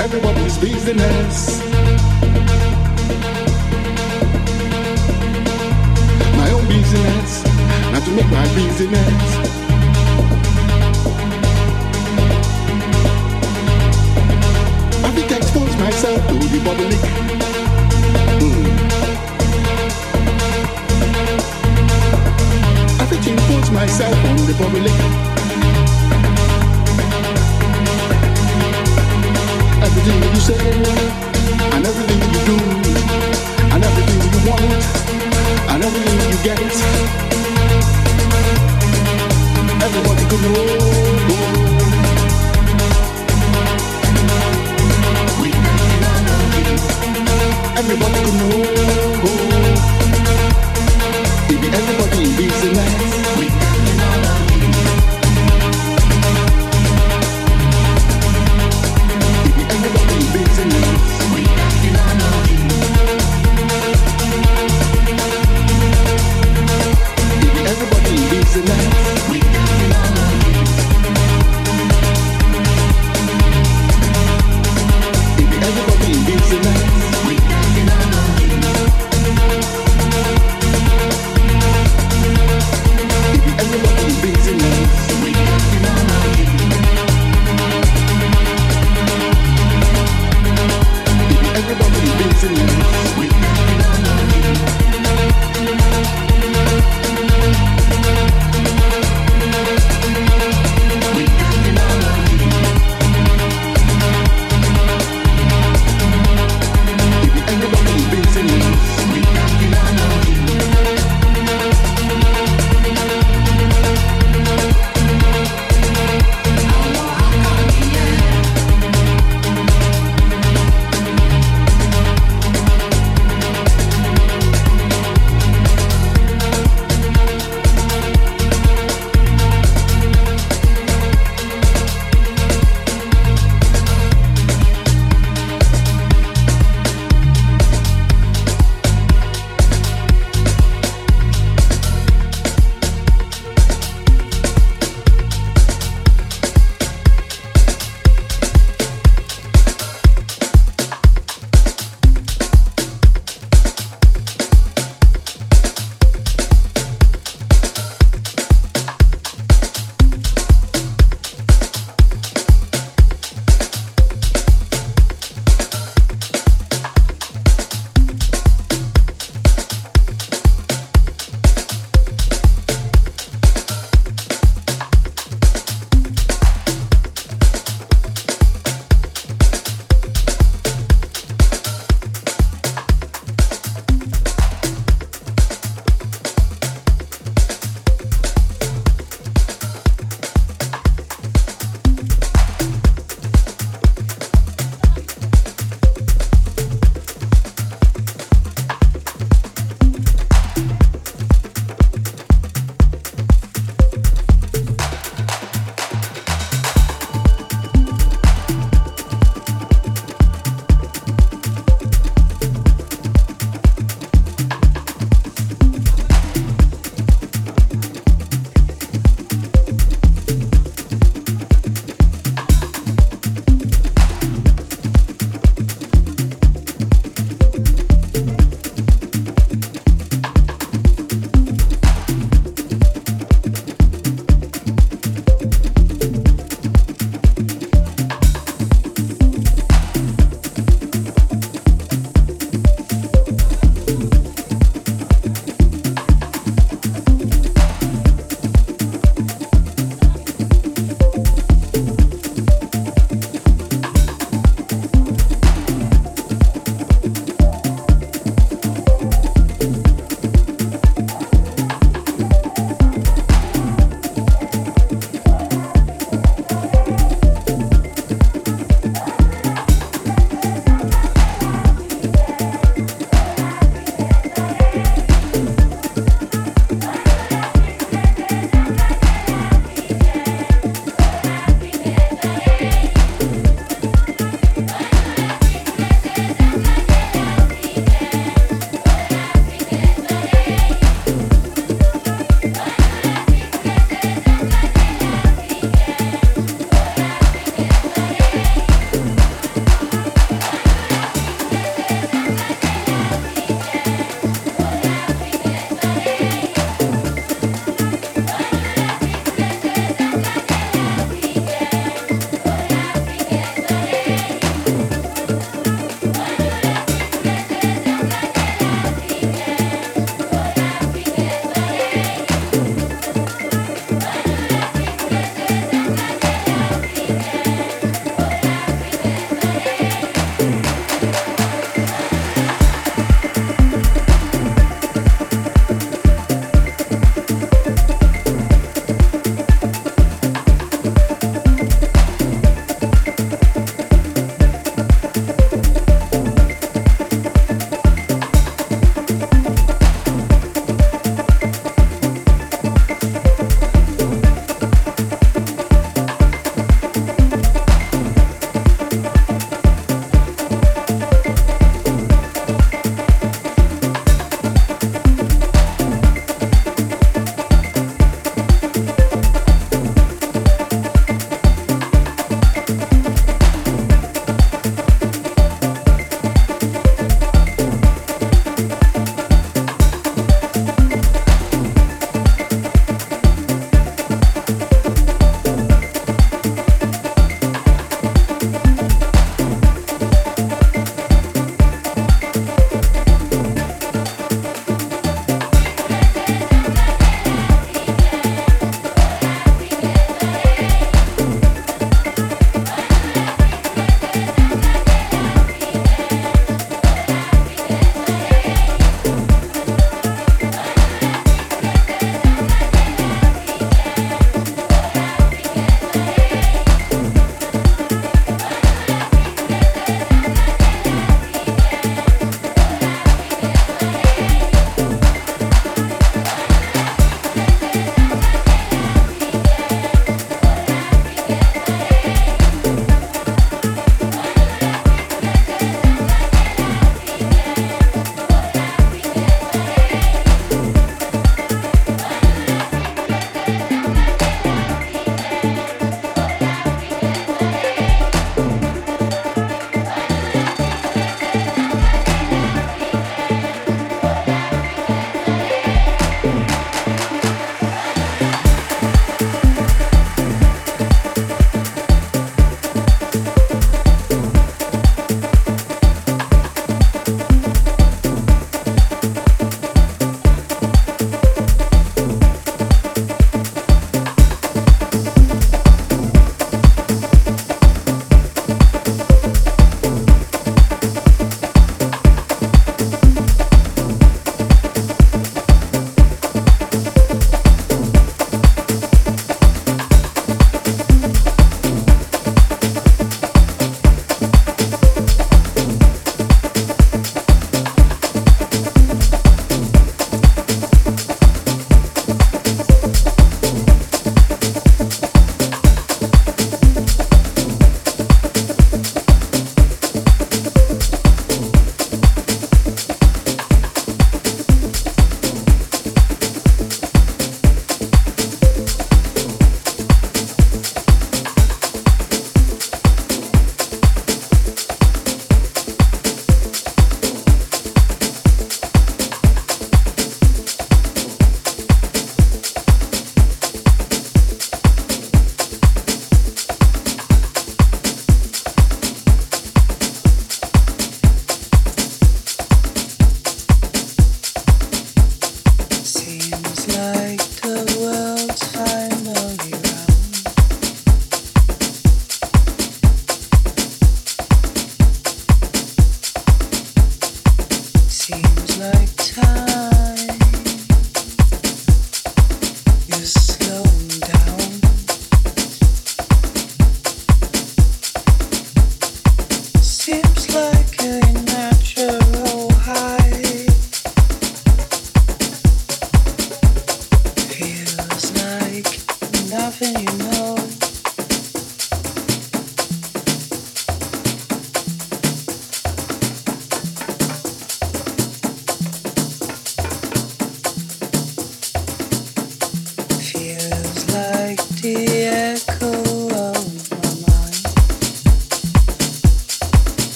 everybody's business. my own business, not to make my business. I think I expose myself to the public. Hmm. I myself on the public. Everything you say, and everything you do, and everything you want and everything you get. Everybody could know. Everybody know. Everybody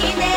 Tuka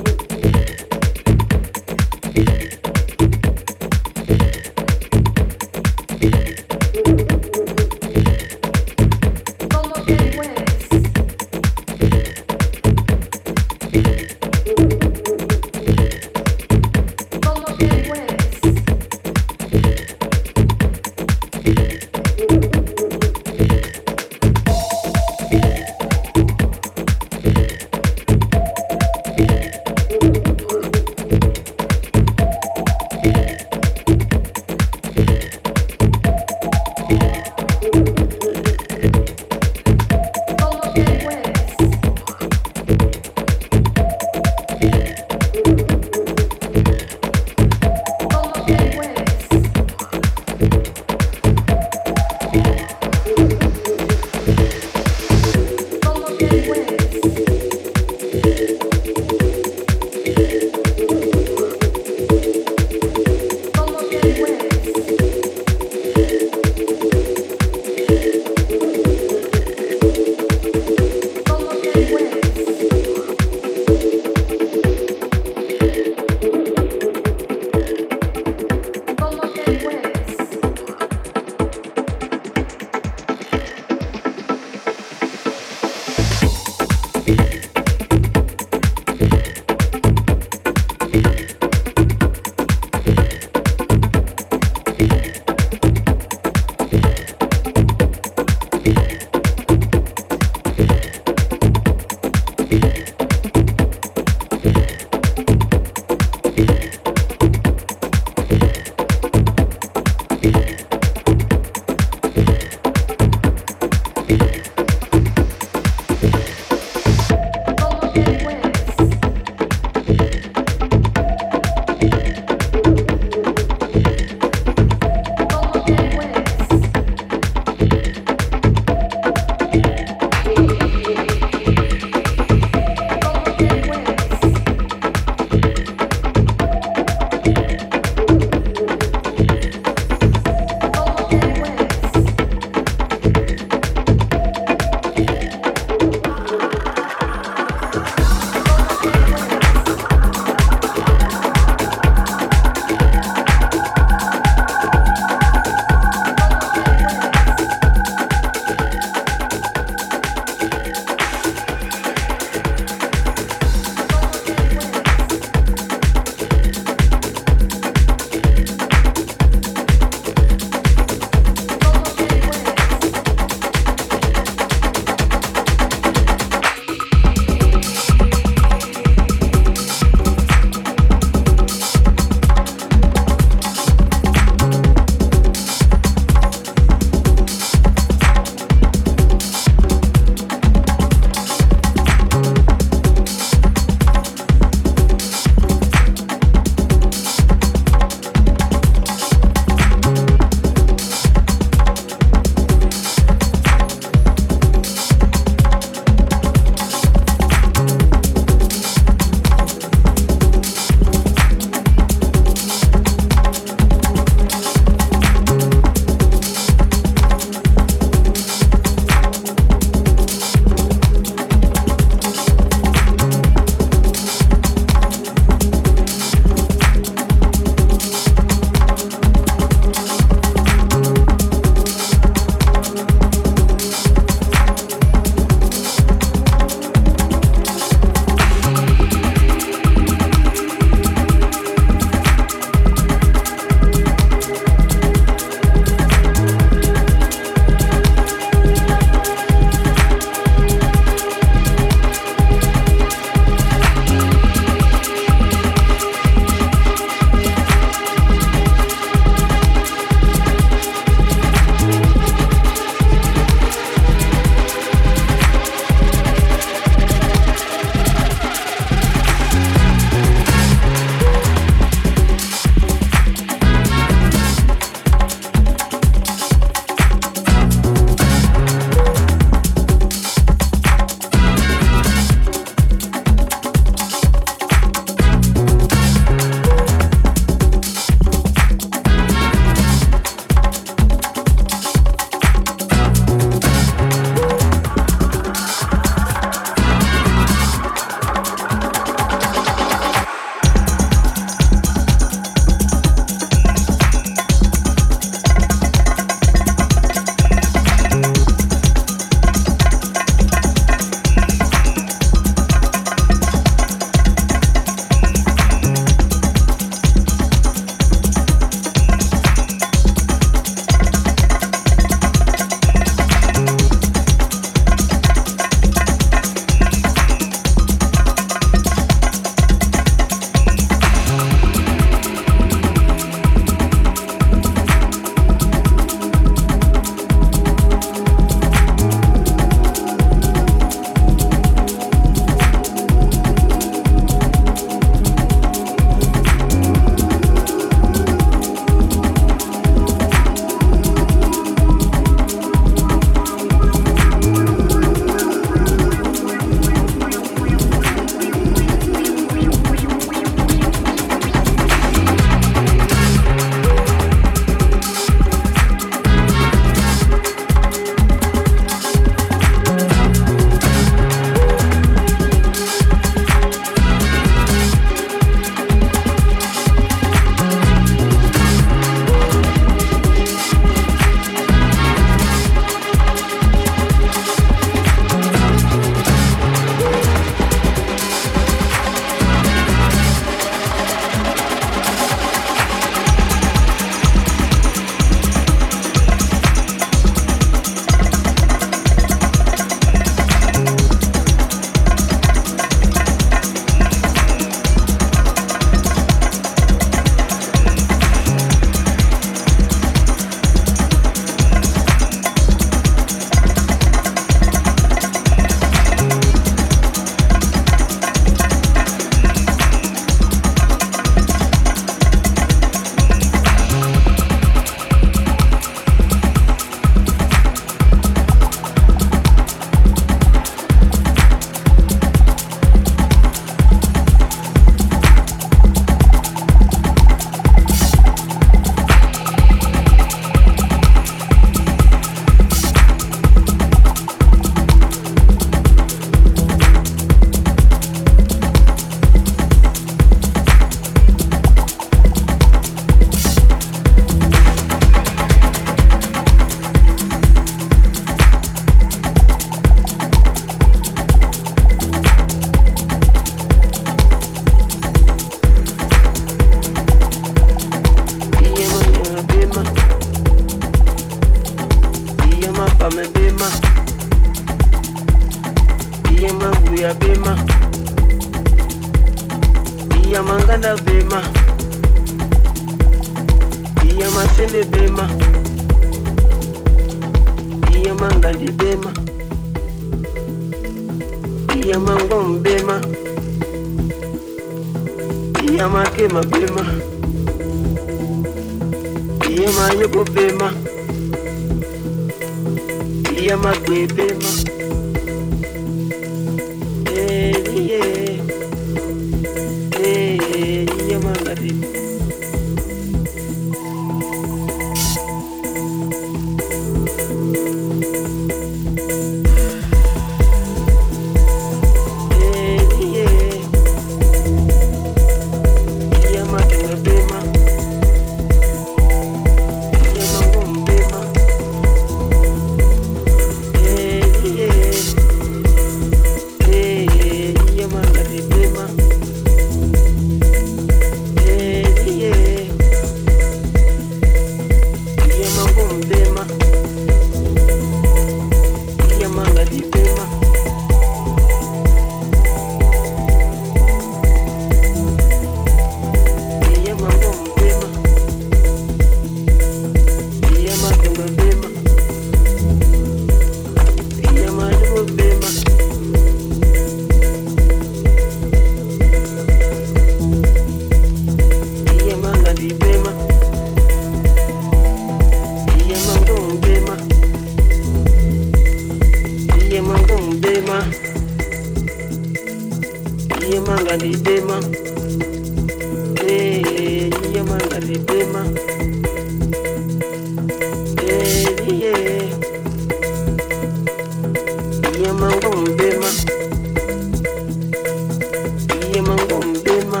man gon' be ma.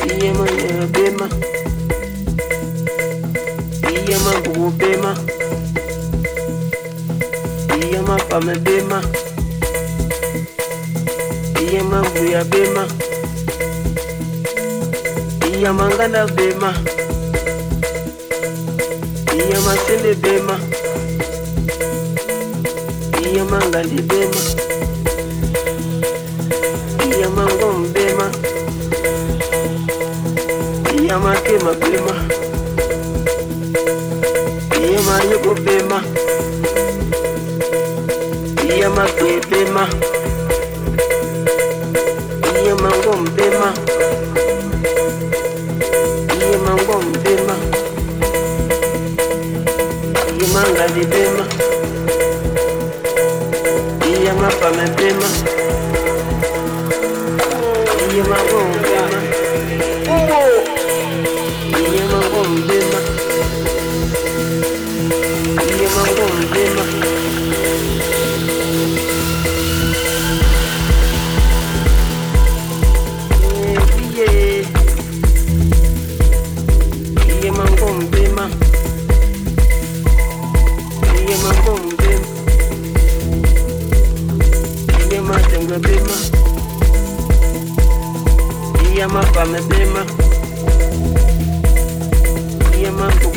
Be man never be ma. Be man go be ma. Be man pa me be ma. Be man go ya be ma. Be man gonna be ma. Be man send be ma. Be man gonna be ma. Iyamakema bema Iyamayoko bema Iyamakwe bema Iye mango mbema Iye mango mbema Iye manga di bema Iye mapame bema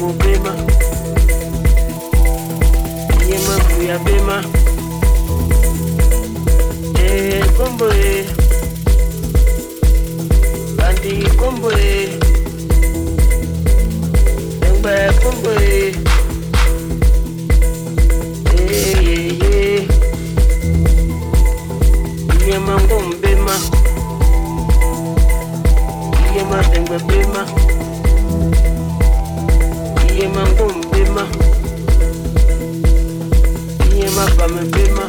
Iye mafugo bema Iye mafuya bema. Eh, kombo eh Bandi kombo eh Engbe kombo eh Eh, yeah, yeah Iye mango mbema Iye matengbe bema Iye mango mbema Iye Iye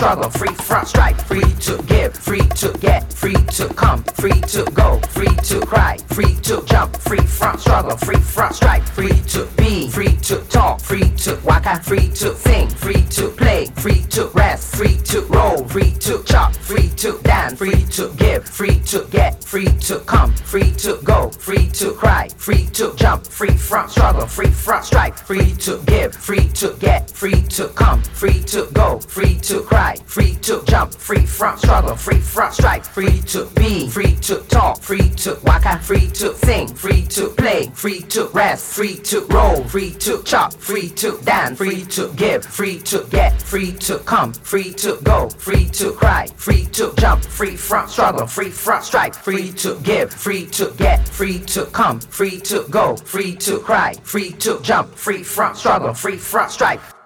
struggle to rest, free to roll, free to chop, free to dance, free to give, free to get, free to come, free to go, free to cry, free to jump, free from struggle, free from strife, free to give, free to get, free to come, free to go, free to cry, free to jump, free from struggle, free from strife.